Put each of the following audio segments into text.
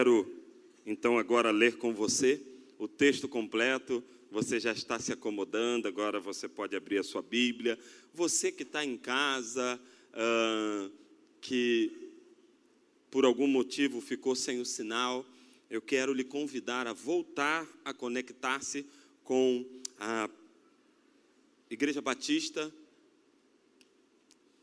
quero então agora ler com você o texto completo. Você já está se acomodando, agora você pode abrir a sua Bíblia. Você que está em casa, ah, que por algum motivo ficou sem o sinal, eu quero lhe convidar a voltar a conectar-se com a Igreja Batista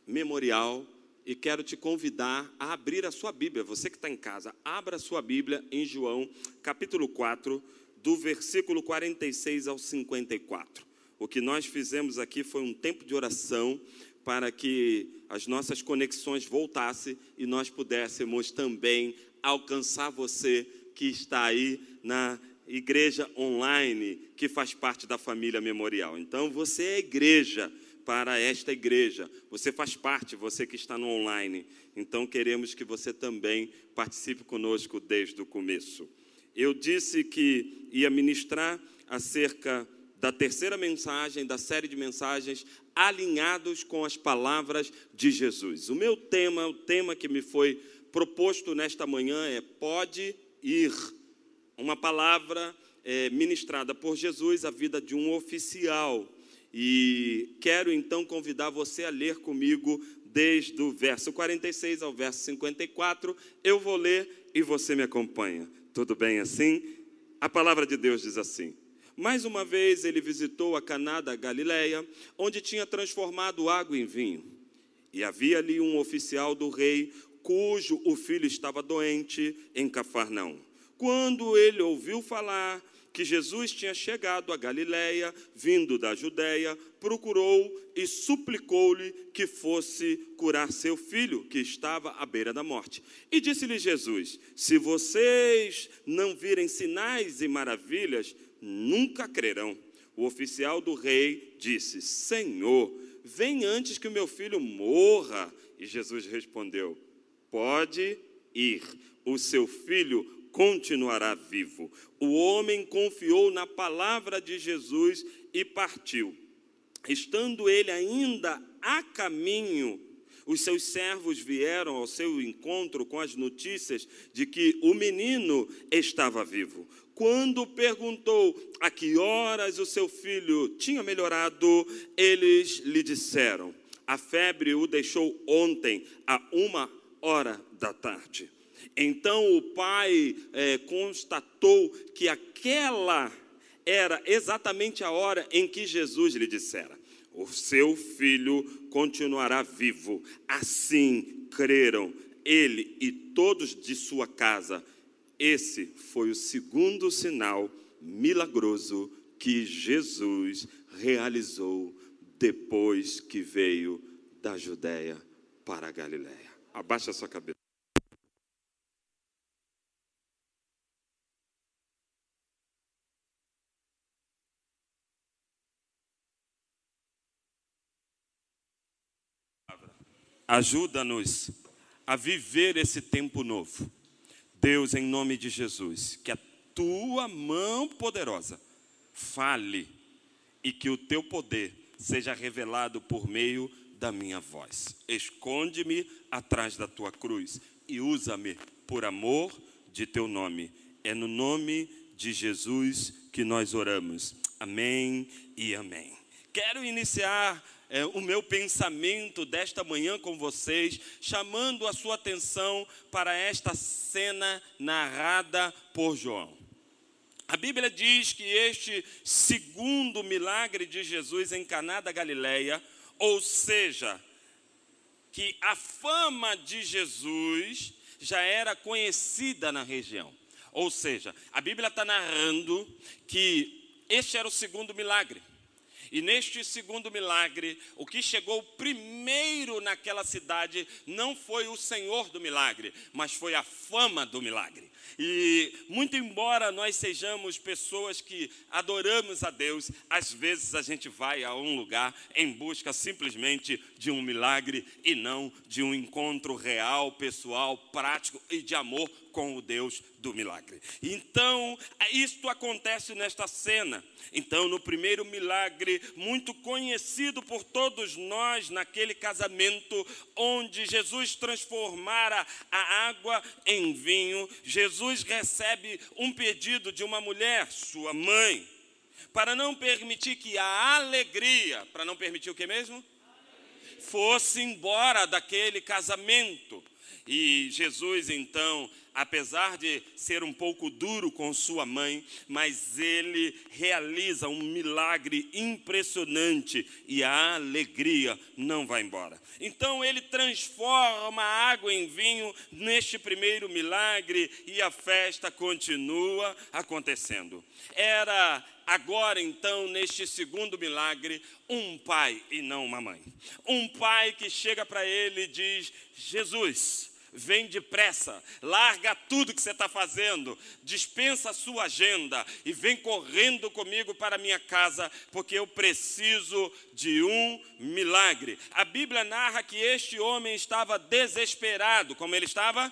Memorial e quero te convidar a abrir a sua Bíblia. Você que está em casa, abra a sua Bíblia em João, capítulo 4, do versículo 46 ao 54. O que nós fizemos aqui foi um tempo de oração para que as nossas conexões voltassem e nós pudéssemos também alcançar você que está aí na igreja online, que faz parte da família memorial. Então, você é igreja para esta igreja. Você faz parte, você que está no online. Então queremos que você também participe conosco desde o começo. Eu disse que ia ministrar acerca da terceira mensagem da série de mensagens alinhados com as palavras de Jesus. O meu tema, o tema que me foi proposto nesta manhã é pode ir. Uma palavra é, ministrada por Jesus à vida de um oficial e quero então convidar você a ler comigo desde o verso 46 ao verso 54. Eu vou ler e você me acompanha. Tudo bem assim? A palavra de Deus diz assim: Mais uma vez ele visitou a Caná da Galileia, onde tinha transformado água em vinho. E havia ali um oficial do rei, cujo o filho estava doente em Cafarnaum. Quando ele ouviu falar que Jesus tinha chegado a Galiléia, vindo da Judéia, procurou e suplicou-lhe que fosse curar seu filho, que estava à beira da morte. E disse-lhe Jesus: Se vocês não virem sinais e maravilhas, nunca crerão. O oficial do rei disse: Senhor, vem antes que o meu filho morra. E Jesus respondeu: Pode ir, o seu filho continuará vivo. O homem confiou na palavra de Jesus e partiu. Estando ele ainda a caminho, os seus servos vieram ao seu encontro com as notícias de que o menino estava vivo. Quando perguntou a que horas o seu filho tinha melhorado, eles lhe disseram: a febre o deixou ontem, a uma hora da tarde. Então o pai é, constatou que aquela era exatamente a hora em que Jesus lhe dissera: O seu filho continuará vivo. Assim creram ele e todos de sua casa. Esse foi o segundo sinal milagroso que Jesus realizou depois que veio da Judéia para a Galiléia. Abaixa a sua cabeça. Ajuda-nos a viver esse tempo novo. Deus, em nome de Jesus, que a tua mão poderosa fale e que o teu poder seja revelado por meio da minha voz. Esconde-me atrás da tua cruz e usa-me por amor de teu nome. É no nome de Jesus que nós oramos. Amém e amém. Quero iniciar é, o meu pensamento desta manhã com vocês, chamando a sua atenção para esta cena narrada por João. A Bíblia diz que este segundo milagre de Jesus em Caná da Galileia, ou seja, que a fama de Jesus já era conhecida na região. Ou seja, a Bíblia está narrando que este era o segundo milagre. E neste segundo milagre, o que chegou primeiro naquela cidade não foi o Senhor do milagre, mas foi a fama do milagre. E muito embora nós sejamos pessoas que adoramos a Deus, às vezes a gente vai a um lugar em busca simplesmente de um milagre e não de um encontro real, pessoal, prático e de amor com o Deus do milagre. Então, isto acontece nesta cena. Então, no primeiro milagre, muito conhecido por todos nós, naquele casamento onde Jesus transformara a água em vinho, Jesus recebe um pedido de uma mulher, sua mãe, para não permitir que a alegria, para não permitir o que mesmo? Fosse embora daquele casamento. E Jesus então apesar de ser um pouco duro com sua mãe, mas ele realiza um milagre impressionante e a alegria não vai embora. Então ele transforma a água em vinho neste primeiro milagre e a festa continua acontecendo. Era agora então, neste segundo milagre, um pai e não uma mãe. Um pai que chega para ele e diz: Jesus, vem depressa, larga tudo que você está fazendo, dispensa a sua agenda e vem correndo comigo para minha casa, porque eu preciso de um milagre. A Bíblia narra que este homem estava desesperado, como ele estava?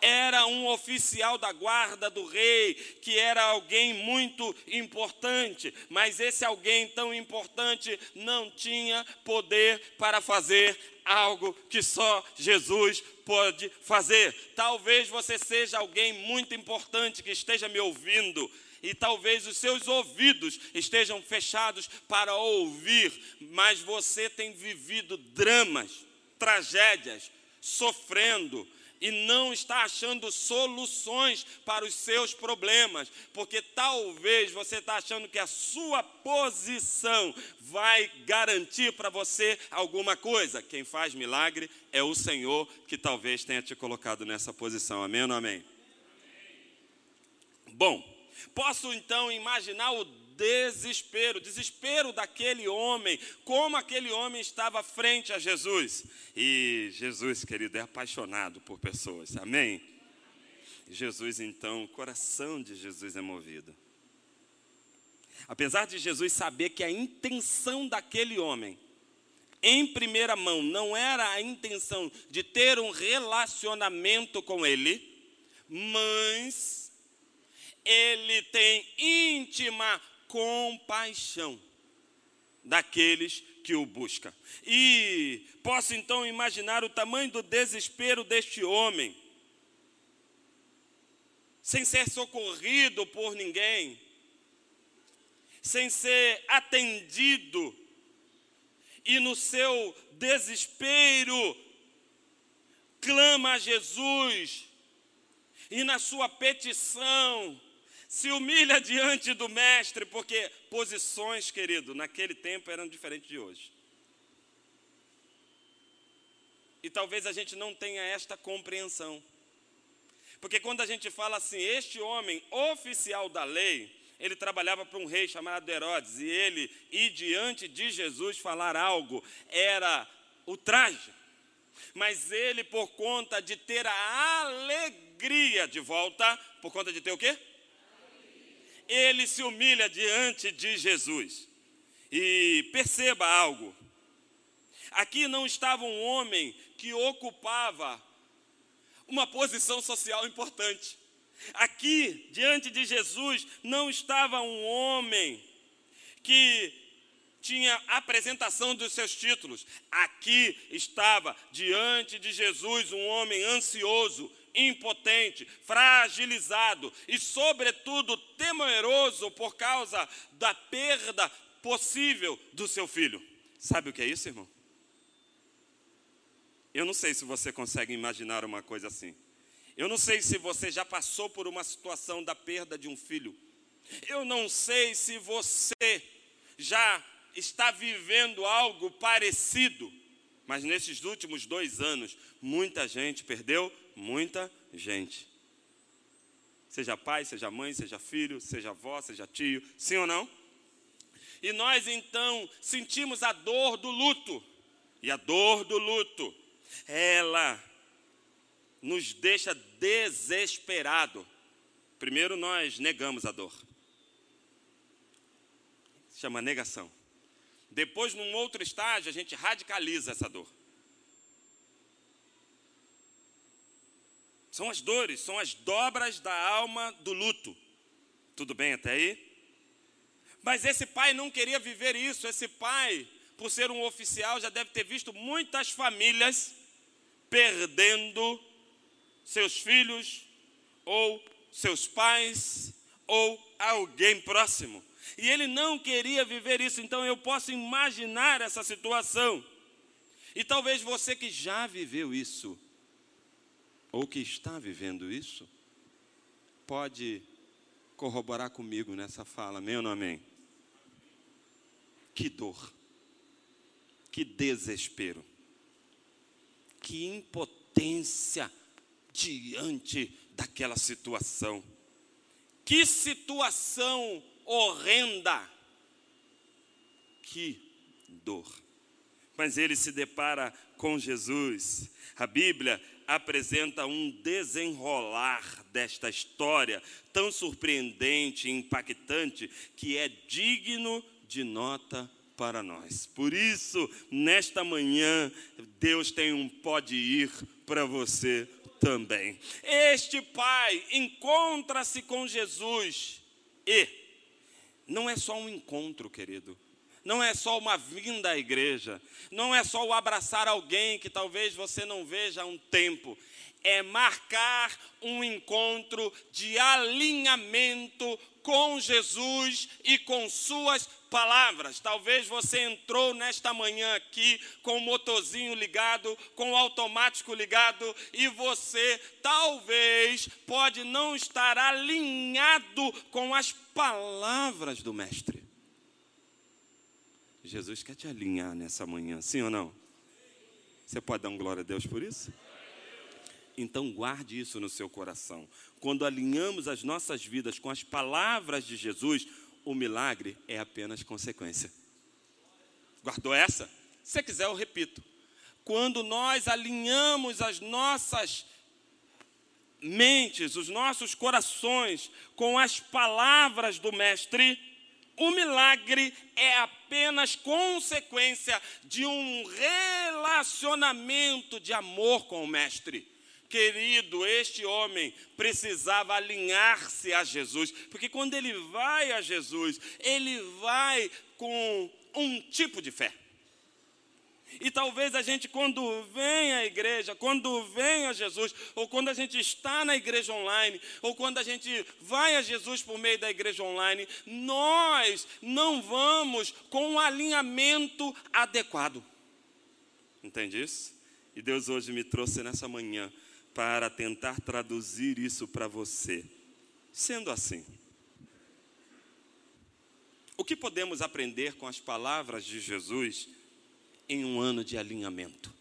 era um oficial da guarda do rei, que era alguém muito importante, mas esse alguém tão importante não tinha poder para fazer algo que só Jesus pode fazer. Talvez você seja alguém muito importante que esteja me ouvindo e talvez os seus ouvidos estejam fechados para ouvir, mas você tem vivido dramas, tragédias, sofrendo, e não está achando soluções para os seus problemas, porque talvez você está achando que a sua posição vai garantir para você alguma coisa. Quem faz milagre é o Senhor que talvez tenha te colocado nessa posição. Amém ou amém? Bom, posso então imaginar o desespero, desespero daquele homem, como aquele homem estava frente a Jesus. E Jesus, querido, é apaixonado por pessoas, amém? Jesus, então, o coração de Jesus é movido. Apesar de Jesus saber que a intenção daquele homem, em primeira mão, não era a intenção de ter um relacionamento com ele, mas ele tem íntima compaixão daqueles que o buscam. E posso então imaginar o tamanho do desespero deste homem, sem ser socorrido por ninguém, sem ser atendido, e no seu desespero clama a Jesus, e na sua petição, se humilha diante do mestre, porque posições, querido, naquele tempo eram diferentes de hoje. E talvez a gente não tenha esta compreensão. Porque quando a gente fala assim, este homem oficial da lei, ele trabalhava para um rei chamado Herodes, e ele ir diante de Jesus falar algo era o traje. Mas ele, por conta de ter a alegria de volta, por conta de ter o quê? Ele se humilha diante de Jesus. E perceba algo: aqui não estava um homem que ocupava uma posição social importante. Aqui, diante de Jesus, não estava um homem que tinha apresentação dos seus títulos. Aqui estava diante de Jesus um homem ansioso, impotente, fragilizado e, sobretudo, temeroso por causa da perda possível do seu filho. Sabe o que é isso, irmão? Eu não sei se você consegue imaginar uma coisa assim. Eu não sei se você já passou por uma situação da perda de um filho. Eu não sei se você já está vivendo algo parecido. Mas nesses últimos dois anos, muita gente perdeu muita gente. Seja pai, seja mãe, seja filho, seja avó, seja tio, sim ou não? E nós então sentimos a dor do luto. E a dor do luto, ela nos deixa desesperado. Primeiro nós negamos a dor. Chama negação. Depois, num outro estágio, a gente radicaliza essa dor. São as dores, são as dobras da alma do luto. Tudo bem até aí? Mas esse pai não queria viver isso. Esse pai, por ser um oficial, já deve ter visto muitas famílias perdendo seus filhos ou seus pais, ou alguém próximo. E ele não queria viver isso, então eu posso imaginar essa situação. E talvez você que já viveu isso, ou que está vivendo isso, pode corroborar comigo nessa fala, amém ou não amém? Que dor, que desespero, que impotência diante daquela situação. Que situação horrenda, que dor. Mas ele se depara com Jesus. A Bíblia apresenta um desenrolar desta história tão surpreendente e impactante que é digno de nota para nós. Por isso, nesta manhã, Deus tem um pode ir para você também. Este pai encontra-se com Jesus e não é só um encontro, querido. Não é só uma vinda à igreja, não é só o abraçar alguém que talvez você não veja há um tempo, é marcar um encontro de alinhamento com Jesus e com Suas palavras. Talvez você entrou nesta manhã aqui com o motorzinho ligado, com o automático ligado, e você talvez pode não estar alinhado com as palavras do Mestre. Jesus quer te alinhar nessa manhã, sim ou não? Você pode dar um glória a Deus por isso? Então guarde isso no seu coração. Quando alinhamos as nossas vidas com as palavras de Jesus, o milagre é apenas consequência. Guardou essa? Se quiser, eu repito. Quando nós alinhamos as nossas mentes, os nossos corações com as palavras do Mestre, o milagre é apenas consequência de um relacionamento de amor com o Mestre. Querido, este homem precisava alinhar-se a Jesus, porque quando ele vai a Jesus, ele vai com um tipo de fé. E talvez a gente, quando vem à igreja, quando vem a Jesus, ou quando a gente está na igreja online, ou quando a gente vai a Jesus por meio da igreja online, nós não vamos com um alinhamento adequado. Entende isso? E Deus hoje me trouxe nessa manhã para tentar traduzir isso para você. Sendo assim, o que podemos aprender com as palavras de Jesus? em um ano de alinhamento.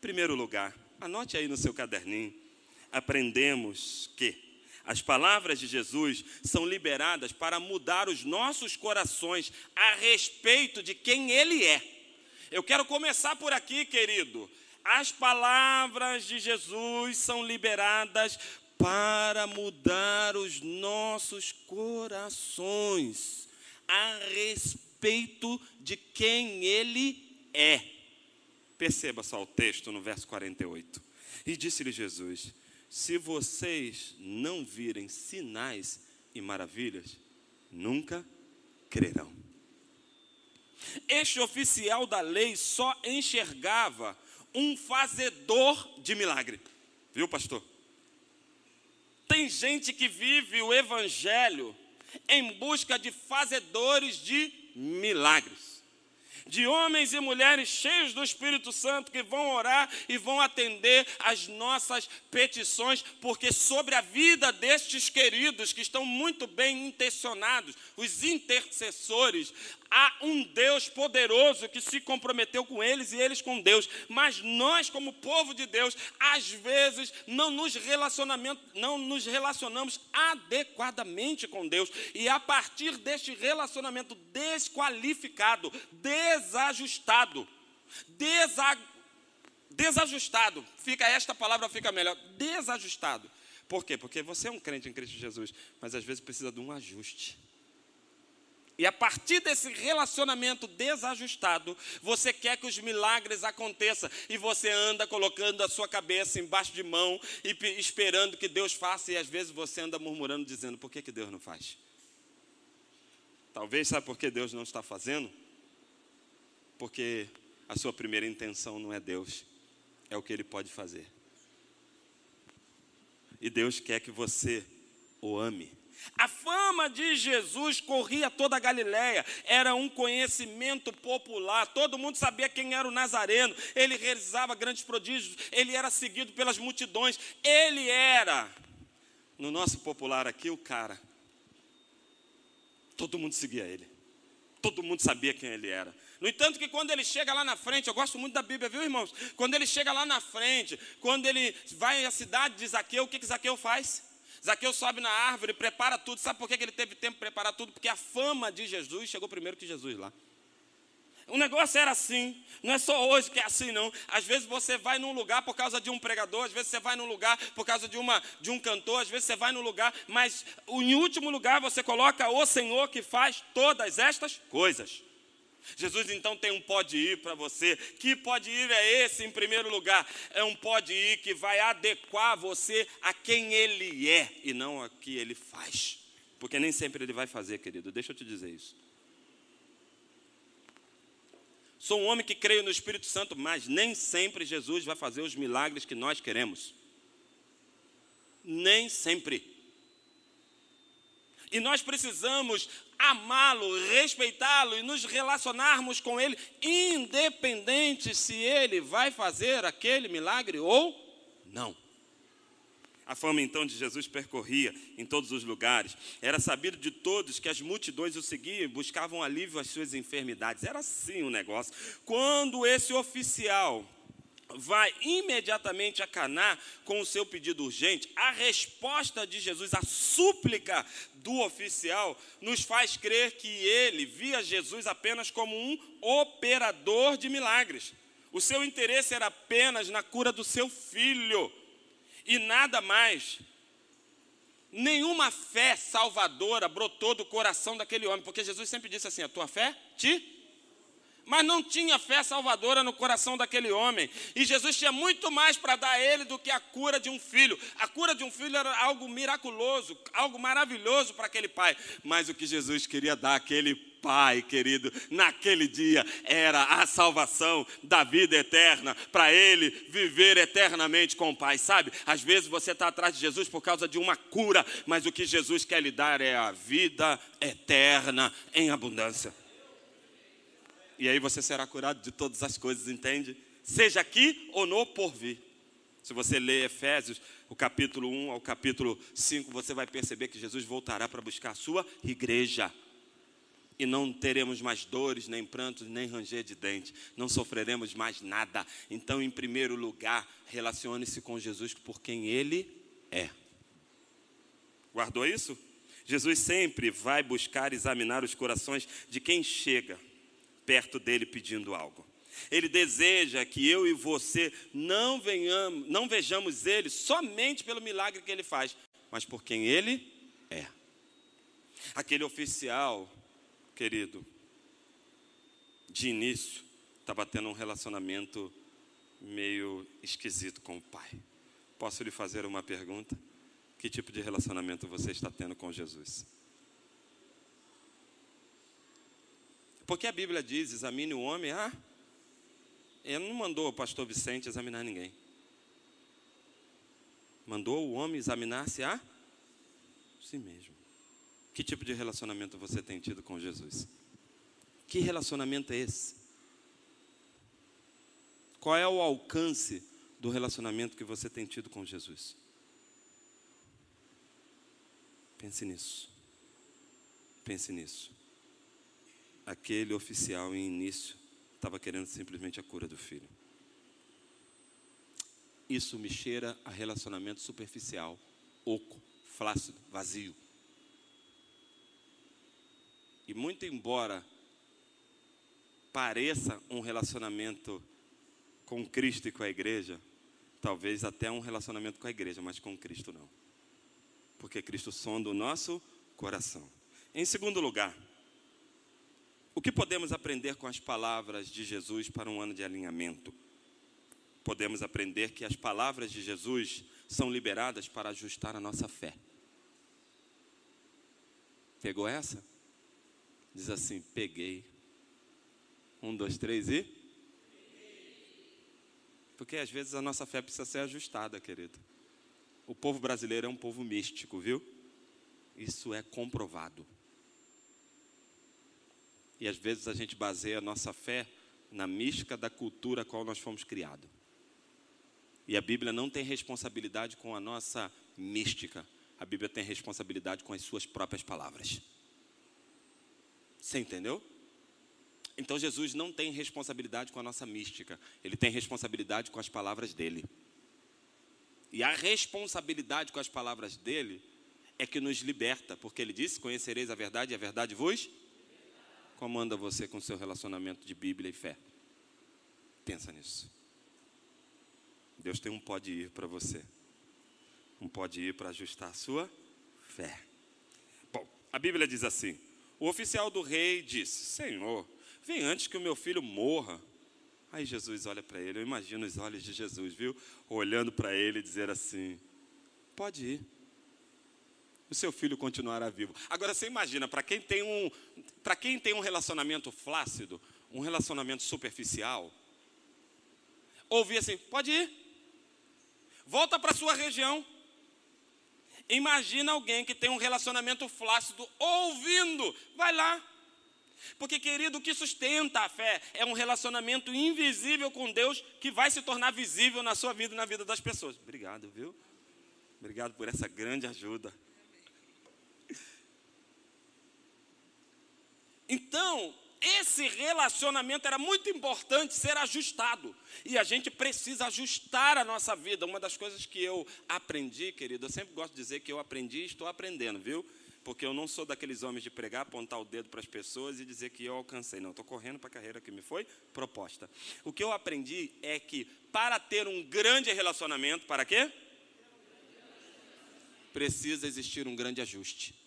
Primeiro lugar, anote aí no seu caderninho, aprendemos que as palavras de Jesus são liberadas para mudar os nossos corações a respeito de quem Ele é. Eu quero começar por aqui, querido. As palavras de Jesus são liberadas para mudar os nossos corações a respeito de quem ele é. Perceba só o texto no verso 48. E disse-lhe Jesus: Se vocês não virem sinais e maravilhas, nunca crerão. Este oficial da lei só enxergava um fazedor de milagre. Viu, pastor? Tem gente que vive o evangelho em busca de fazedores de milagres. De homens e mulheres cheios do Espírito Santo que vão orar e vão atender as nossas petições, porque sobre a vida destes queridos que estão muito bem intencionados, os intercessores, há um Deus poderoso que se comprometeu com eles e eles com Deus. Mas nós, como povo de Deus, às vezes não nos, não nos relacionamos adequadamente com Deus. E a partir deste relacionamento desqualificado, desajustado, desa, desajustado, fica esta palavra fica melhor, desajustado. Por quê? Porque você é um crente em Cristo Jesus, mas às vezes precisa de um ajuste. E a partir desse relacionamento desajustado, você quer que os milagres aconteçam e você anda colocando a sua cabeça embaixo de mão e esperando que Deus faça e às vezes você anda murmurando dizendo: "Por que que Deus não faz?" Talvez sabe por que Deus não está fazendo? Porque a sua primeira intenção não é Deus, é o que ele pode fazer. e Deus quer que você o ame. A fama de Jesus corria toda a Galiléia, era um conhecimento popular, todo mundo sabia quem era o Nazareno, ele realizava grandes prodígios, ele era seguido pelas multidões, ele era, no nosso popular aqui, o cara. Todo mundo seguia ele, todo mundo sabia quem ele era. No entanto, que quando ele chega lá na frente, eu gosto muito da Bíblia, viu, irmãos? Quando ele chega lá na frente, quando ele vai à cidade de Zaqueu, o que, que Zaqueu faz? Zaqueu sobe na árvore, prepara tudo. Sabe por que ele teve tempo para preparar tudo? Porque a fama de Jesus chegou primeiro que Jesus lá. O negócio era assim, não é só hoje que é assim, não. Às vezes você vai num lugar por causa de um pregador, às vezes você vai num lugar por causa de, uma, de um cantor, às vezes você vai num lugar, mas em último lugar você coloca o Senhor que faz todas estas coisas. Jesus então tem um pode ir para você. Que pode ir é esse em primeiro lugar? É um pode ir que vai adequar você a quem ele é e não a que ele faz. Porque nem sempre ele vai fazer, querido. Deixa eu te dizer isso. Sou um homem que creio no Espírito Santo, mas nem sempre Jesus vai fazer os milagres que nós queremos. Nem sempre. E nós precisamos amá-lo, respeitá-lo e nos relacionarmos com ele, independente se ele vai fazer aquele milagre ou não. A fama então de Jesus percorria em todos os lugares. Era sabido de todos que as multidões o seguiam e buscavam alívio às suas enfermidades. Era assim o negócio. Quando esse oficial vai imediatamente a Caná com o seu pedido urgente, a resposta de Jesus, a súplica do oficial, nos faz crer que ele via Jesus apenas como um operador de milagres. O seu interesse era apenas na cura do seu filho e nada mais. Nenhuma fé salvadora brotou do coração daquele homem, porque Jesus sempre disse assim: a tua fé te mas não tinha fé salvadora no coração daquele homem. E Jesus tinha muito mais para dar a ele do que a cura de um filho. A cura de um filho era algo miraculoso, algo maravilhoso para aquele pai. Mas o que Jesus queria dar àquele pai, querido, naquele dia era a salvação da vida eterna, para ele viver eternamente com o Pai, sabe? Às vezes você está atrás de Jesus por causa de uma cura, mas o que Jesus quer lhe dar é a vida eterna em abundância e aí você será curado de todas as coisas, entende? Seja aqui ou no porvir. Se você ler Efésios, o capítulo 1 ao capítulo 5, você vai perceber que Jesus voltará para buscar a sua igreja. E não teremos mais dores, nem prantos, nem ranger de dente. Não sofreremos mais nada. Então, em primeiro lugar, relacione-se com Jesus por quem Ele é. Guardou isso? Jesus sempre vai buscar examinar os corações de quem chega perto dele pedindo algo. Ele deseja que eu e você não venhamos, não vejamos ele somente pelo milagre que ele faz, mas por quem ele é. Aquele oficial, querido, de início, estava tendo um relacionamento meio esquisito com o pai. Posso lhe fazer uma pergunta? Que tipo de relacionamento você está tendo com Jesus? Porque a Bíblia diz: examine o homem. Ah, ele não mandou o pastor Vicente examinar ninguém. Mandou o homem examinar-se a si mesmo. Que tipo de relacionamento você tem tido com Jesus? Que relacionamento é esse? Qual é o alcance do relacionamento que você tem tido com Jesus? Pense nisso. Pense nisso aquele oficial em início estava querendo simplesmente a cura do filho. Isso me cheira a relacionamento superficial, oco, flácido, vazio. E muito embora pareça um relacionamento com Cristo e com a igreja, talvez até um relacionamento com a igreja, mas com Cristo não. Porque Cristo sonda o nosso coração. Em segundo lugar, o que podemos aprender com as palavras de Jesus para um ano de alinhamento? Podemos aprender que as palavras de Jesus são liberadas para ajustar a nossa fé. Pegou essa? Diz assim: peguei. Um, dois, três e. Porque às vezes a nossa fé precisa ser ajustada, querido. O povo brasileiro é um povo místico, viu? Isso é comprovado. E às vezes a gente baseia a nossa fé na mística da cultura a qual nós fomos criados. E a Bíblia não tem responsabilidade com a nossa mística. A Bíblia tem responsabilidade com as suas próprias palavras. Você entendeu? Então Jesus não tem responsabilidade com a nossa mística, ele tem responsabilidade com as palavras dele. E a responsabilidade com as palavras dele é que nos liberta, porque ele disse: Conhecereis a verdade e a verdade vos. Como anda você com seu relacionamento de Bíblia e fé? Pensa nisso. Deus tem um pode ir para você, um pode ir para ajustar a sua fé. Bom, a Bíblia diz assim: o oficial do rei disse: Senhor, vem antes que o meu filho morra. Aí Jesus olha para ele, eu imagino os olhos de Jesus, viu? Olhando para ele e dizer assim: Pode ir. O seu filho continuará vivo. Agora você imagina, para quem tem um, para quem tem um relacionamento flácido, um relacionamento superficial, ouvir assim: Pode ir. Volta para sua região. Imagina alguém que tem um relacionamento flácido ouvindo, vai lá. Porque, querido, o que sustenta a fé é um relacionamento invisível com Deus que vai se tornar visível na sua vida e na vida das pessoas. Obrigado, viu? Obrigado por essa grande ajuda. Então, esse relacionamento era muito importante ser ajustado. E a gente precisa ajustar a nossa vida. Uma das coisas que eu aprendi, querido, eu sempre gosto de dizer que eu aprendi e estou aprendendo, viu? porque eu não sou daqueles homens de pregar, apontar o dedo para as pessoas e dizer que eu alcancei. Não, estou correndo para a carreira que me foi proposta. O que eu aprendi é que para ter um grande relacionamento, para quê? Precisa existir um grande ajuste.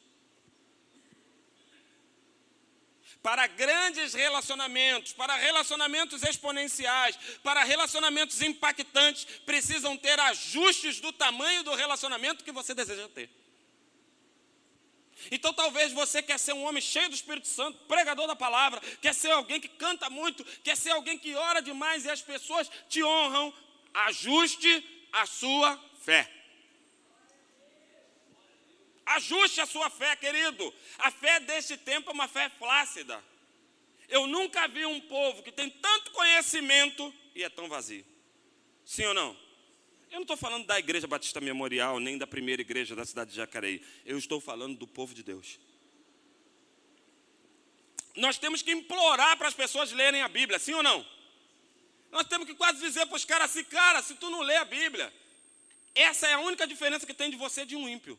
Para grandes relacionamentos, para relacionamentos exponenciais, para relacionamentos impactantes, precisam ter ajustes do tamanho do relacionamento que você deseja ter. Então talvez você quer ser um homem cheio do Espírito Santo, pregador da palavra, quer ser alguém que canta muito, quer ser alguém que ora demais e as pessoas te honram. Ajuste a sua fé. Ajuste a sua fé, querido. A fé deste tempo é uma fé flácida. Eu nunca vi um povo que tem tanto conhecimento e é tão vazio. Sim ou não? Eu não estou falando da Igreja Batista Memorial, nem da primeira igreja da cidade de Jacareí. Eu estou falando do povo de Deus. Nós temos que implorar para as pessoas lerem a Bíblia, sim ou não? Nós temos que quase dizer para os caras assim, cara, se tu não lê a Bíblia, essa é a única diferença que tem de você de um ímpio.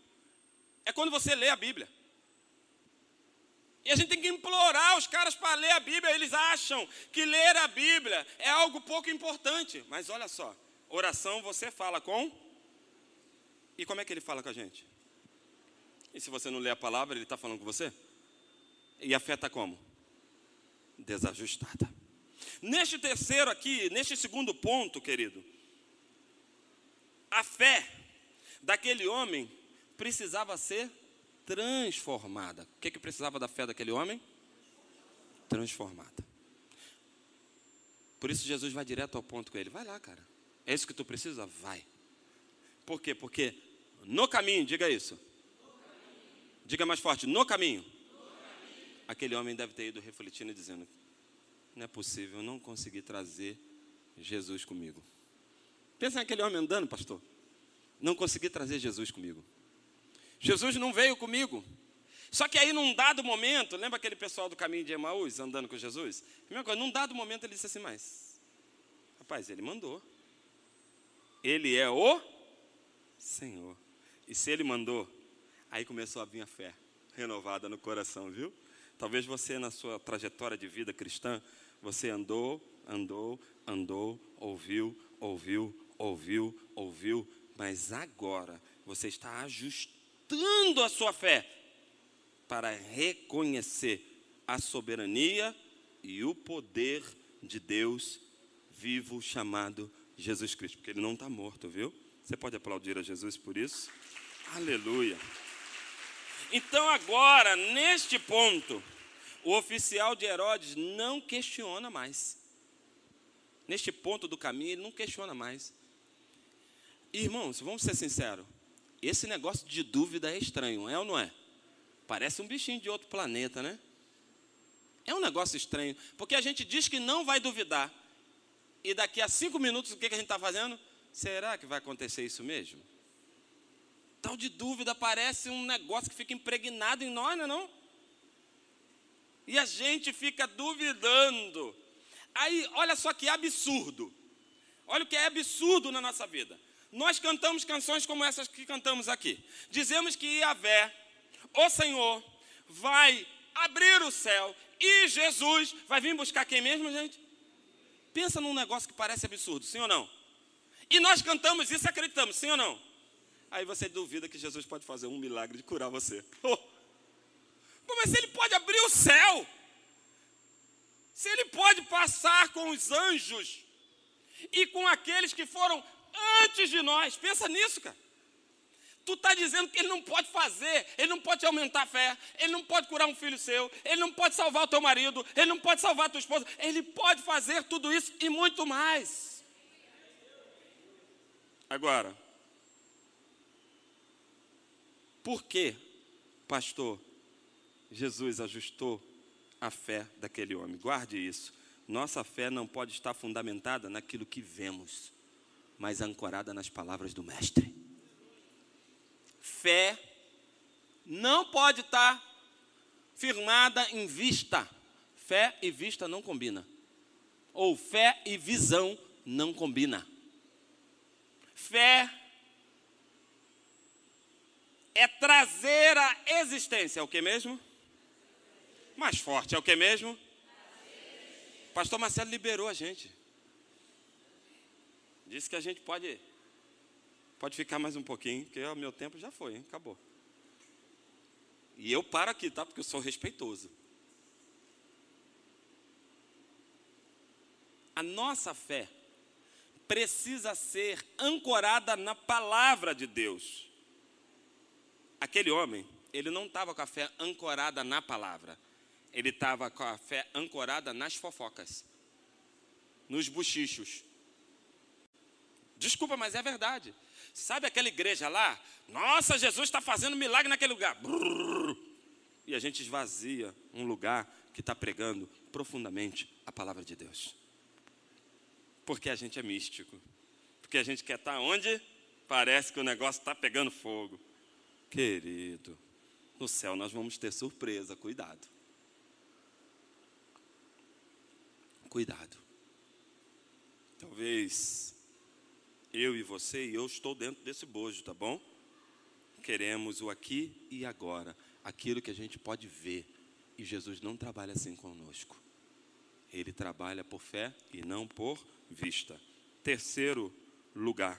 É quando você lê a Bíblia. E a gente tem que implorar os caras para ler a Bíblia. Eles acham que ler a Bíblia é algo pouco importante. Mas olha só, Oração você fala com. E como é que ele fala com a gente? E se você não lê a palavra, ele está falando com você? E a fé está como? Desajustada. Neste terceiro aqui, neste segundo ponto, querido, a fé daquele homem precisava ser transformada. O que, que precisava da fé daquele homem? Transformada. Por isso Jesus vai direto ao ponto com ele. Vai lá, cara. É isso que tu precisa? Vai. Por quê? Porque no caminho, diga isso. Diga mais forte, no caminho. Aquele homem deve ter ido refletindo e dizendo: Não é possível, eu não consegui trazer Jesus comigo. Pensa naquele homem andando, pastor. Não consegui trazer Jesus comigo. Jesus não veio comigo. Só que aí, num dado momento, lembra aquele pessoal do caminho de Emaús andando com Jesus? Primeira coisa, num dado momento ele disse assim: Mas, rapaz, ele mandou. Ele é o Senhor. E se Ele mandou, aí começou a vir a fé renovada no coração, viu? Talvez você, na sua trajetória de vida cristã, você andou, andou, andou, ouviu, ouviu, ouviu, ouviu, mas agora você está ajustando a sua fé para reconhecer a soberania e o poder de Deus vivo chamado Jesus Cristo, porque ele não está morto, viu? Você pode aplaudir a Jesus por isso? Aleluia. Então, agora, neste ponto, o oficial de Herodes não questiona mais. Neste ponto do caminho, ele não questiona mais. Irmãos, vamos ser sinceros. Esse negócio de dúvida é estranho, é ou não é? Parece um bichinho de outro planeta, né? É um negócio estranho, porque a gente diz que não vai duvidar, e daqui a cinco minutos o que a gente está fazendo? Será que vai acontecer isso mesmo? Tal de dúvida parece um negócio que fica impregnado em nós, não é não? E a gente fica duvidando. Aí, olha só que absurdo. Olha o que é absurdo na nossa vida. Nós cantamos canções como essas que cantamos aqui. Dizemos que Yahvé, o Senhor, vai abrir o céu e Jesus vai vir buscar quem mesmo, gente? Pensa num negócio que parece absurdo, sim ou não? E nós cantamos isso e acreditamos, sim ou não? Aí você duvida que Jesus pode fazer um milagre de curar você. Oh. Mas se ele pode abrir o céu, se ele pode passar com os anjos e com aqueles que foram antes de nós, pensa nisso, cara. Tu está dizendo que ele não pode fazer, ele não pode aumentar a fé, ele não pode curar um filho seu, ele não pode salvar o teu marido, ele não pode salvar a tua esposa, ele pode fazer tudo isso e muito mais. Agora, por que, pastor, Jesus ajustou a fé daquele homem? Guarde isso. Nossa fé não pode estar fundamentada naquilo que vemos, mas ancorada nas palavras do Mestre fé não pode estar firmada em vista. Fé e vista não combina. Ou fé e visão não combina. Fé é trazer a existência, é o que mesmo? Mais forte, é o que mesmo? Pastor Marcelo liberou a gente. Disse que a gente pode Pode ficar mais um pouquinho, porque o meu tempo já foi, hein? acabou. E eu paro aqui, tá? Porque eu sou respeitoso. A nossa fé precisa ser ancorada na palavra de Deus. Aquele homem, ele não estava com a fé ancorada na palavra, ele estava com a fé ancorada nas fofocas, nos bochichos. Desculpa, mas é verdade. Sabe aquela igreja lá? Nossa, Jesus está fazendo milagre naquele lugar. Brrr. E a gente esvazia um lugar que está pregando profundamente a palavra de Deus. Porque a gente é místico. Porque a gente quer estar tá onde parece que o negócio está pegando fogo. Querido, no céu nós vamos ter surpresa, cuidado. Cuidado. Talvez eu e você, e eu estou dentro desse bojo, tá bom? Queremos o aqui e agora, aquilo que a gente pode ver. E Jesus não trabalha assim conosco. Ele trabalha por fé e não por vista. Terceiro lugar,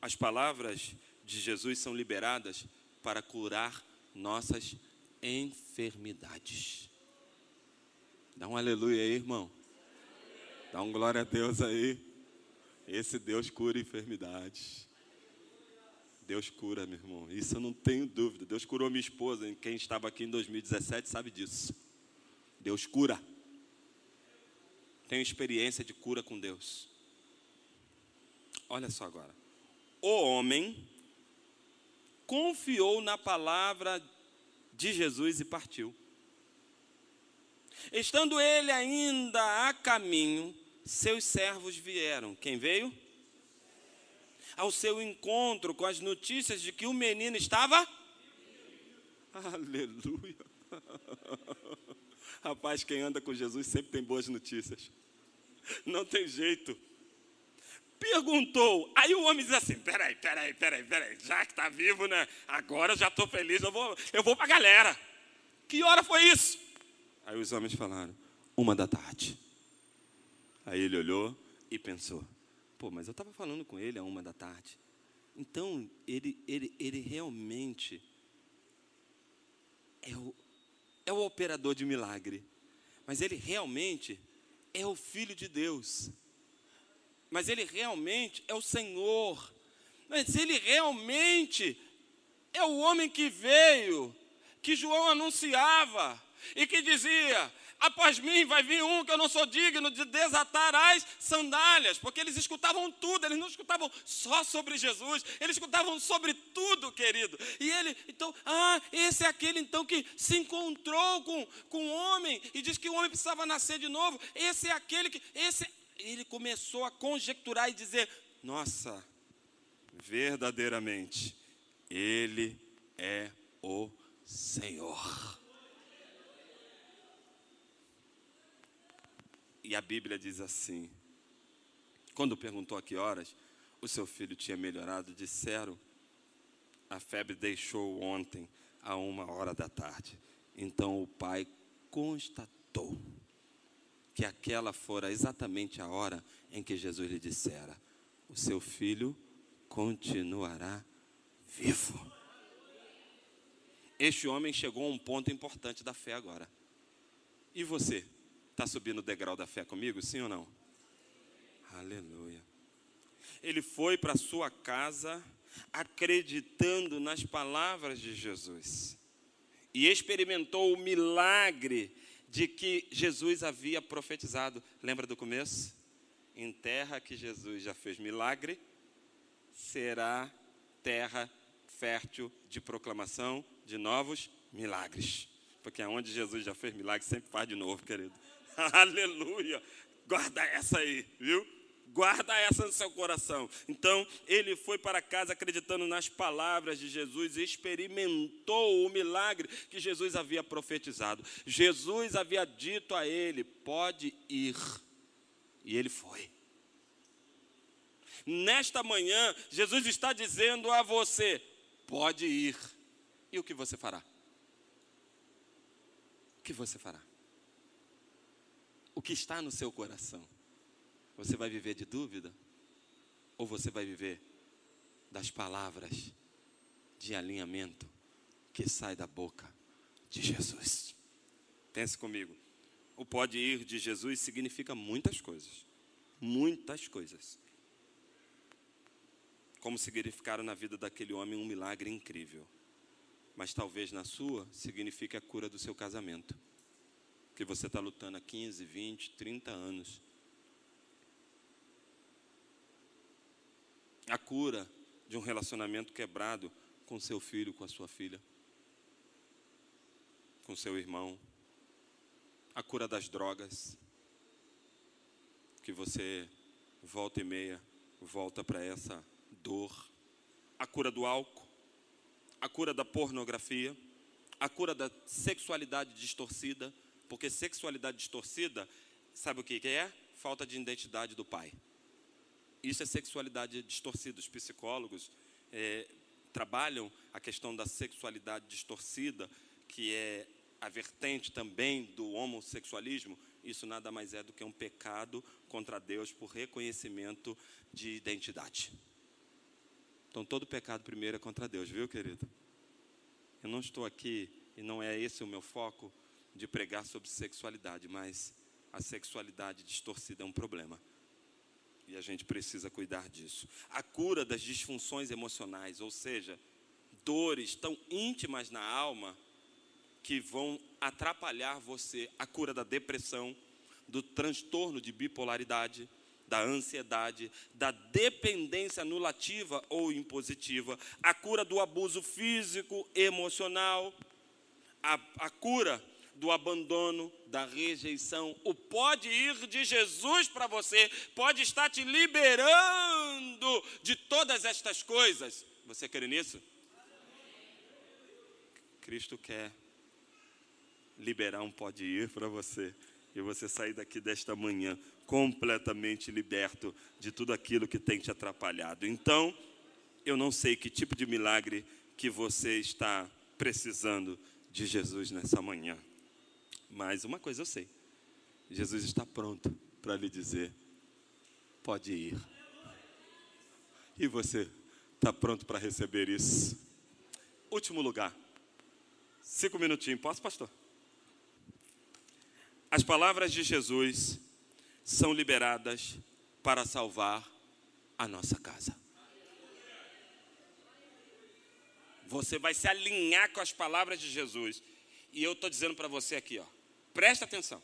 as palavras de Jesus são liberadas para curar nossas enfermidades. Dá um aleluia aí, irmão. Dá um glória a Deus aí. Esse Deus cura enfermidades. Deus cura, meu irmão. Isso eu não tenho dúvida. Deus curou minha esposa. Quem estava aqui em 2017 sabe disso. Deus cura. Tenho experiência de cura com Deus. Olha só agora. O homem confiou na palavra de Jesus e partiu. Estando ele ainda a caminho, seus servos vieram. Quem veio? Ao seu encontro com as notícias de que o menino estava. Aleluia. Rapaz, quem anda com Jesus sempre tem boas notícias. Não tem jeito. Perguntou. Aí o homem diz assim: peraí, peraí, peraí, peraí. Já que está vivo, né? Agora já estou feliz, eu vou, eu vou para a galera. Que hora foi isso? Aí os homens falaram: uma da tarde. Aí ele olhou e pensou: pô, mas eu estava falando com ele a uma da tarde. Então, ele, ele, ele realmente é o, é o operador de milagre. Mas ele realmente é o Filho de Deus. Mas ele realmente é o Senhor. Mas ele realmente é o homem que veio, que João anunciava e que dizia: após mim vai vir um que eu não sou digno de desatar as sandálias, porque eles escutavam tudo, eles não escutavam só sobre Jesus, eles escutavam sobre tudo, querido. E ele, então, ah, esse é aquele então que se encontrou com, com o homem e diz que o homem precisava nascer de novo. Esse é aquele que, esse, ele começou a conjecturar e dizer: Nossa, verdadeiramente, ele é o Senhor. E a Bíblia diz assim: quando perguntou a que horas o seu filho tinha melhorado, disseram: a febre deixou ontem a uma hora da tarde. Então o pai constatou que aquela fora exatamente a hora em que Jesus lhe dissera: o seu filho continuará vivo. Este homem chegou a um ponto importante da fé agora. E você? Está subindo o degrau da fé comigo, sim ou não? Aleluia. Ele foi para sua casa acreditando nas palavras de Jesus e experimentou o milagre de que Jesus havia profetizado. Lembra do começo? Em terra que Jesus já fez milagre, será terra fértil de proclamação de novos milagres. Porque aonde Jesus já fez milagre, sempre faz de novo, querido. Aleluia. Guarda essa aí, viu? Guarda essa no seu coração. Então, ele foi para casa acreditando nas palavras de Jesus e experimentou o milagre que Jesus havia profetizado. Jesus havia dito a ele: pode ir. E ele foi. Nesta manhã, Jesus está dizendo a você: pode ir. E o que você fará? O que você fará? O que está no seu coração. Você vai viver de dúvida? Ou você vai viver das palavras de alinhamento que sai da boca de Jesus? Pense comigo. O pode ir de Jesus significa muitas coisas. Muitas coisas. Como significaram na vida daquele homem um milagre incrível. Mas talvez na sua signifique a cura do seu casamento que você está lutando há 15, 20, 30 anos. A cura de um relacionamento quebrado com seu filho, com a sua filha, com seu irmão. A cura das drogas, que você volta e meia volta para essa dor. A cura do álcool, a cura da pornografia, a cura da sexualidade distorcida, porque sexualidade distorcida, sabe o que é? Falta de identidade do pai. Isso é sexualidade distorcida. Os psicólogos é, trabalham a questão da sexualidade distorcida, que é a vertente também do homossexualismo. Isso nada mais é do que um pecado contra Deus por reconhecimento de identidade. Então, todo pecado primeiro é contra Deus, viu, querido? Eu não estou aqui, e não é esse o meu foco, de pregar sobre sexualidade, mas a sexualidade distorcida é um problema. E a gente precisa cuidar disso. A cura das disfunções emocionais, ou seja, dores tão íntimas na alma que vão atrapalhar você. A cura da depressão, do transtorno de bipolaridade, da ansiedade, da dependência anulativa ou impositiva, a cura do abuso físico, emocional, a, a cura do abandono, da rejeição. O pode ir de Jesus para você pode estar te liberando de todas estas coisas. Você crê nisso? Cristo quer liberar um pode ir para você e você sair daqui desta manhã completamente liberto de tudo aquilo que tem te atrapalhado. Então, eu não sei que tipo de milagre que você está precisando de Jesus nessa manhã. Mas uma coisa eu sei: Jesus está pronto para lhe dizer: pode ir. E você está pronto para receber isso? Último lugar. Cinco minutinhos. Posso, pastor? As palavras de Jesus são liberadas para salvar a nossa casa. Você vai se alinhar com as palavras de Jesus. E eu estou dizendo para você aqui, ó. Presta atenção.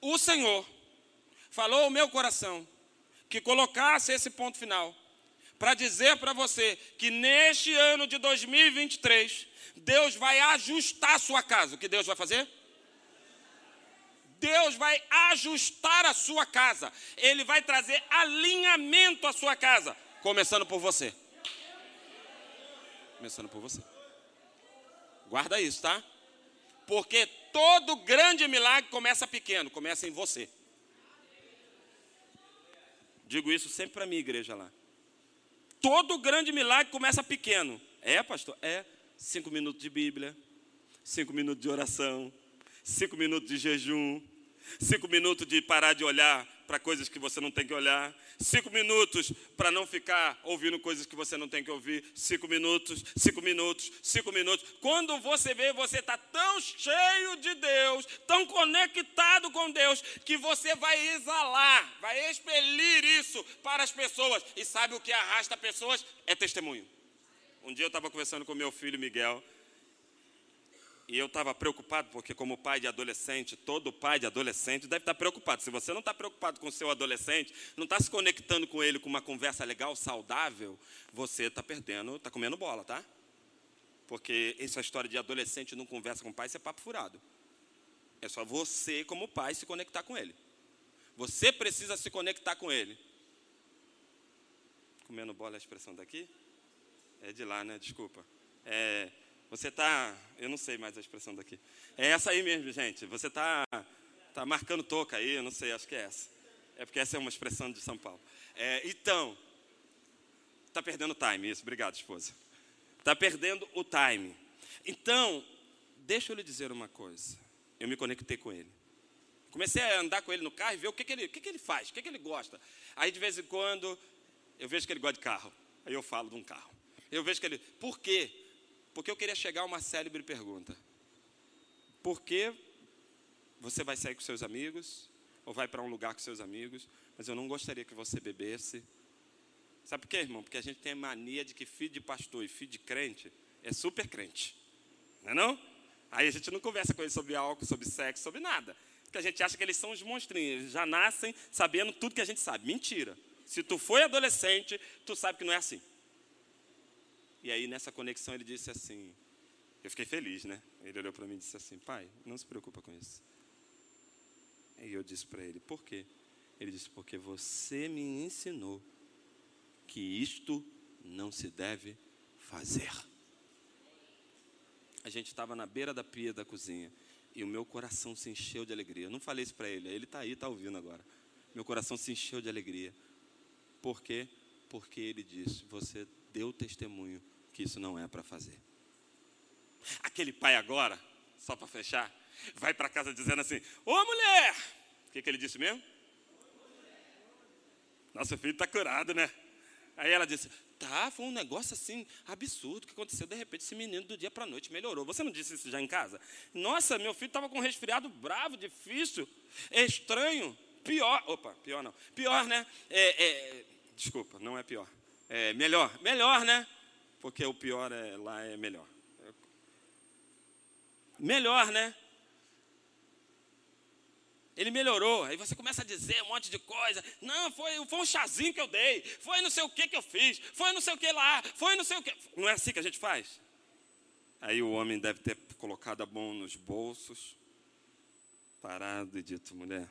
o Senhor falou ao meu coração que colocasse esse ponto final para dizer para você que neste ano de 2023, Deus vai ajustar a sua casa. O que Deus vai fazer? Deus vai ajustar a sua casa. Ele vai trazer alinhamento à sua casa, começando por você. Começando por você. Guarda isso, tá? Porque todo grande milagre começa pequeno, começa em você. Digo isso sempre para a minha igreja lá. Todo grande milagre começa pequeno. É, pastor? É. Cinco minutos de Bíblia, cinco minutos de oração, cinco minutos de jejum, cinco minutos de parar de olhar para coisas que você não tem que olhar, cinco minutos para não ficar ouvindo coisas que você não tem que ouvir, cinco minutos, cinco minutos, cinco minutos. Quando você vê, você está tão cheio de Deus, tão conectado com Deus, que você vai exalar, vai expelir isso para as pessoas. E sabe o que arrasta pessoas? É testemunho. Um dia eu estava conversando com meu filho Miguel, e eu estava preocupado, porque, como pai de adolescente, todo pai de adolescente deve estar preocupado. Se você não está preocupado com o seu adolescente, não está se conectando com ele com uma conversa legal, saudável, você está perdendo, está comendo bola, tá? Porque essa história de adolescente não conversa com o pai, isso é papo furado. É só você, como pai, se conectar com ele. Você precisa se conectar com ele. Comendo bola é a expressão daqui? É de lá, né? Desculpa. É. Você está, eu não sei mais a expressão daqui. É essa aí mesmo, gente. Você está tá marcando toca aí, eu não sei, acho que é essa. É porque essa é uma expressão de São Paulo. É, então, está perdendo o time, isso. Obrigado, esposa. Está perdendo o time. Então, deixa eu lhe dizer uma coisa. Eu me conectei com ele. Comecei a andar com ele no carro e ver o que, que, ele, o que, que ele faz, o que, que ele gosta. Aí, de vez em quando, eu vejo que ele gosta de carro. Aí eu falo de um carro. Eu vejo que ele. Por quê? Porque eu queria chegar a uma célebre pergunta. Por que você vai sair com seus amigos, ou vai para um lugar com seus amigos, mas eu não gostaria que você bebesse? Sabe por quê, irmão? Porque a gente tem a mania de que filho de pastor e filho de crente é super crente. Não é não? Aí a gente não conversa com eles sobre álcool, sobre sexo, sobre nada. Porque a gente acha que eles são os monstrinhos, eles já nascem sabendo tudo que a gente sabe. Mentira. Se tu foi adolescente, tu sabe que não é assim. E aí nessa conexão ele disse assim, eu fiquei feliz, né? Ele olhou para mim e disse assim, pai, não se preocupa com isso. E eu disse para ele, por quê? Ele disse, porque você me ensinou que isto não se deve fazer. A gente estava na beira da pia da cozinha e o meu coração se encheu de alegria. Eu não falei isso para ele, ele está aí, está ouvindo agora. Meu coração se encheu de alegria. Por quê? Porque ele disse: Você deu testemunho que isso não é para fazer. Aquele pai agora, só para fechar, vai para casa dizendo assim: Ô mulher! O que, que ele disse mesmo? Nosso filho está curado, né? Aí ela disse: Tá, foi um negócio assim absurdo que aconteceu. De repente, esse menino do dia para a noite melhorou. Você não disse isso já em casa? Nossa, meu filho estava com um resfriado bravo, difícil, estranho, pior. Opa, pior não. Pior, né? É, é, desculpa, não é pior. É melhor, melhor, né? Porque o pior é, lá é melhor. Melhor, né? Ele melhorou. Aí você começa a dizer um monte de coisa. Não, foi, foi um chazinho que eu dei. Foi não sei o que que eu fiz. Foi não sei o que lá. Foi não sei o que. Não é assim que a gente faz? Aí o homem deve ter colocado a mão nos bolsos, parado e dito: mulher,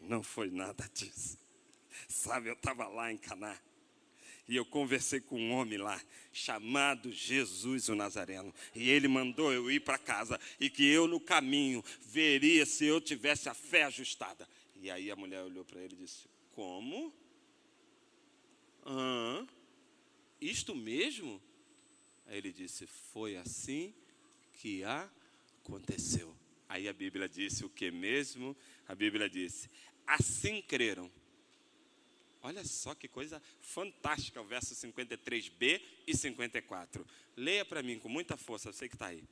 não foi nada disso. Sabe, eu estava lá em Caná. E eu conversei com um homem lá, chamado Jesus o Nazareno. E ele mandou eu ir para casa. E que eu no caminho veria se eu tivesse a fé ajustada. E aí a mulher olhou para ele e disse: Como? Ah, isto mesmo? Aí ele disse: Foi assim que aconteceu. Aí a Bíblia disse o que mesmo? A Bíblia disse: Assim creram Olha só que coisa fantástica o verso 53b e 54. Leia para mim com muita força, eu sei que está aí.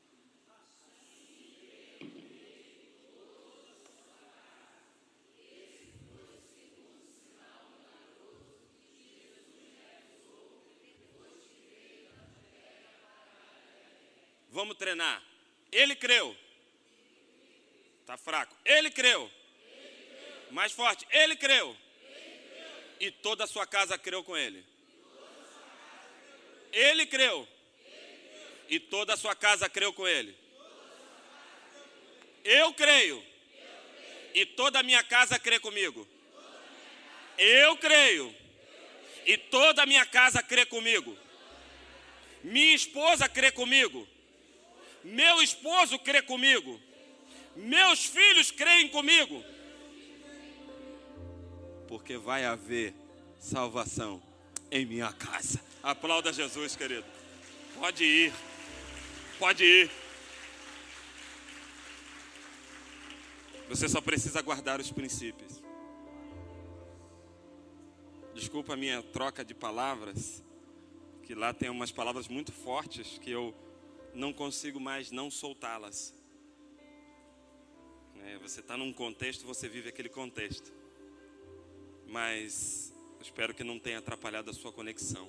Vamos treinar. Ele creu. Está fraco. Ele creu. Mais forte. Ele creu. E toda a sua casa creu com ele. Ele creu. E toda a sua casa creu com ele. Eu creio. E toda a minha casa crê comigo. Eu creio. E toda a minha casa crê comigo. Minha esposa crê comigo. Meu esposo crê comigo. Meus filhos creem comigo. Porque vai haver salvação em minha casa. Aplauda Jesus, querido. Pode ir. Pode ir. Você só precisa guardar os princípios. Desculpa a minha troca de palavras, que lá tem umas palavras muito fortes que eu não consigo mais não soltá-las. É, você está num contexto, você vive aquele contexto. Mas espero que não tenha atrapalhado a sua conexão.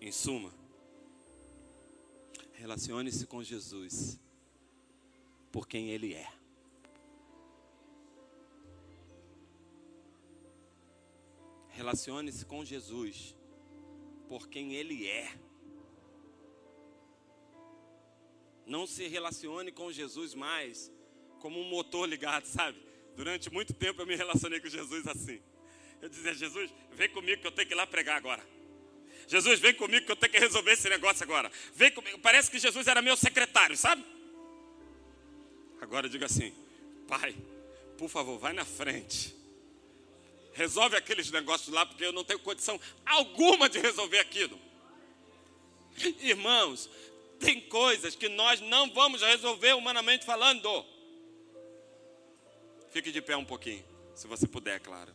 Em suma, relacione-se com Jesus por quem Ele é. Relacione-se com Jesus por quem Ele é. Não se relacione com Jesus mais como um motor ligado, sabe? Durante muito tempo eu me relacionei com Jesus assim. Eu dizia, Jesus, vem comigo que eu tenho que ir lá pregar agora. Jesus, vem comigo que eu tenho que resolver esse negócio agora. Vem comigo. Parece que Jesus era meu secretário, sabe? Agora diga assim: Pai, por favor, vai na frente. Resolve aqueles negócios lá, porque eu não tenho condição alguma de resolver aquilo. Irmãos, tem coisas que nós não vamos resolver humanamente falando. Fique de pé um pouquinho, se você puder, claro.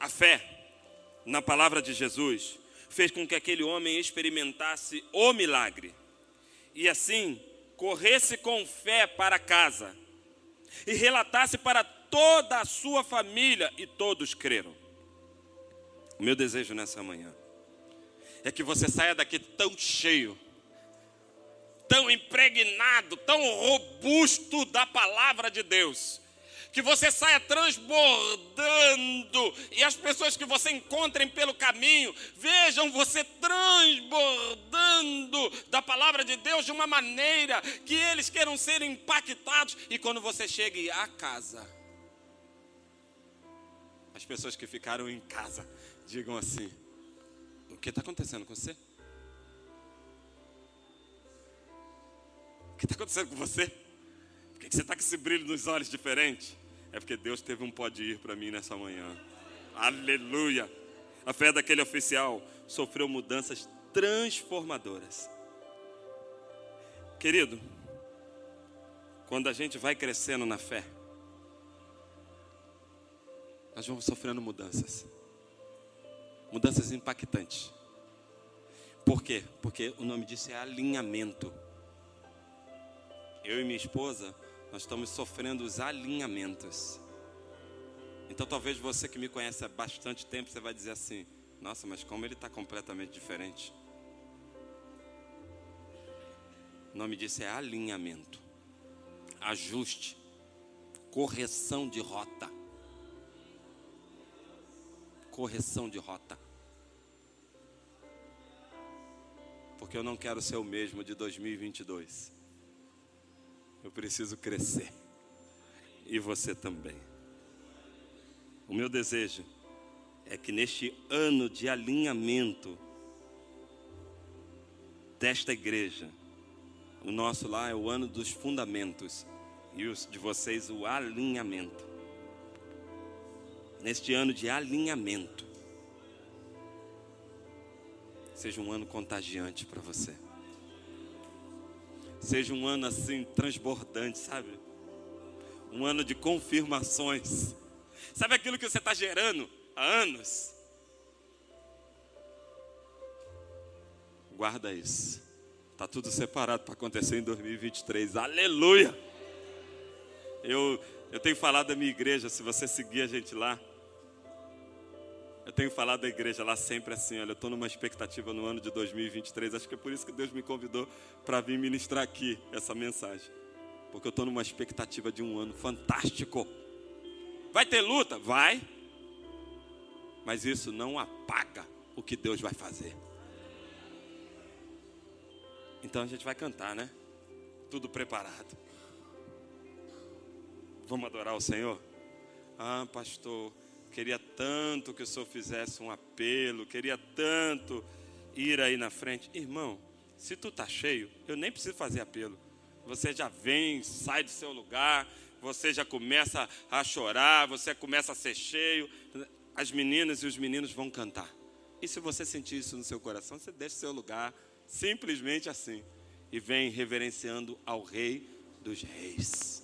A fé na palavra de Jesus fez com que aquele homem experimentasse o milagre e assim corresse com fé para casa e relatasse para toda a sua família e todos creram. O meu desejo nessa manhã é que você saia daqui tão cheio, tão impregnado, tão robusto da palavra de Deus, que você saia transbordando e as pessoas que você encontrem pelo caminho vejam você transbordando da palavra de Deus de uma maneira que eles queiram ser impactados e quando você chegue à casa, as pessoas que ficaram em casa digam assim: O que está acontecendo com você? Que está acontecendo com você? Por que você está com esse brilho nos olhos diferente? É porque Deus teve um pode ir para mim nessa manhã. Aleluia! A fé daquele oficial sofreu mudanças transformadoras. Querido, quando a gente vai crescendo na fé, nós vamos sofrendo mudanças. Mudanças impactantes. Por quê? Porque o nome disso é alinhamento. Eu e minha esposa nós estamos sofrendo os alinhamentos. Então talvez você que me conhece há bastante tempo, você vai dizer assim, nossa, mas como ele está completamente diferente. O nome disso é alinhamento, ajuste, correção de rota. Correção de rota. Porque eu não quero ser o mesmo de 2022. Eu preciso crescer. E você também. O meu desejo é que neste ano de alinhamento desta igreja, o nosso lá é o ano dos fundamentos e os de vocês o alinhamento. Neste ano de alinhamento, seja um ano contagiante para você seja um ano assim transbordante, sabe? Um ano de confirmações. Sabe aquilo que você está gerando há anos? Guarda isso. Está tudo separado para acontecer em 2023. Aleluia! Eu, eu tenho falado da minha igreja, se você seguir a gente lá, eu tenho falado da igreja lá sempre assim, olha, eu estou numa expectativa no ano de 2023, acho que é por isso que Deus me convidou para vir ministrar aqui essa mensagem. porque eu estou numa expectativa de um ano fantástico. Vai ter luta? Vai. Mas isso não apaga o que Deus vai fazer. Então a gente vai cantar, né? Tudo preparado. Vamos adorar o Senhor? Ah, pastor, queria tanto que o senhor fizesse um apelo, queria tanto ir aí na frente. Irmão, se tu tá cheio, eu nem preciso fazer apelo. Você já vem, sai do seu lugar, você já começa a chorar, você começa a ser cheio. As meninas e os meninos vão cantar. E se você sentir isso no seu coração, você deixa o seu lugar, simplesmente assim, e vem reverenciando ao Rei dos Reis.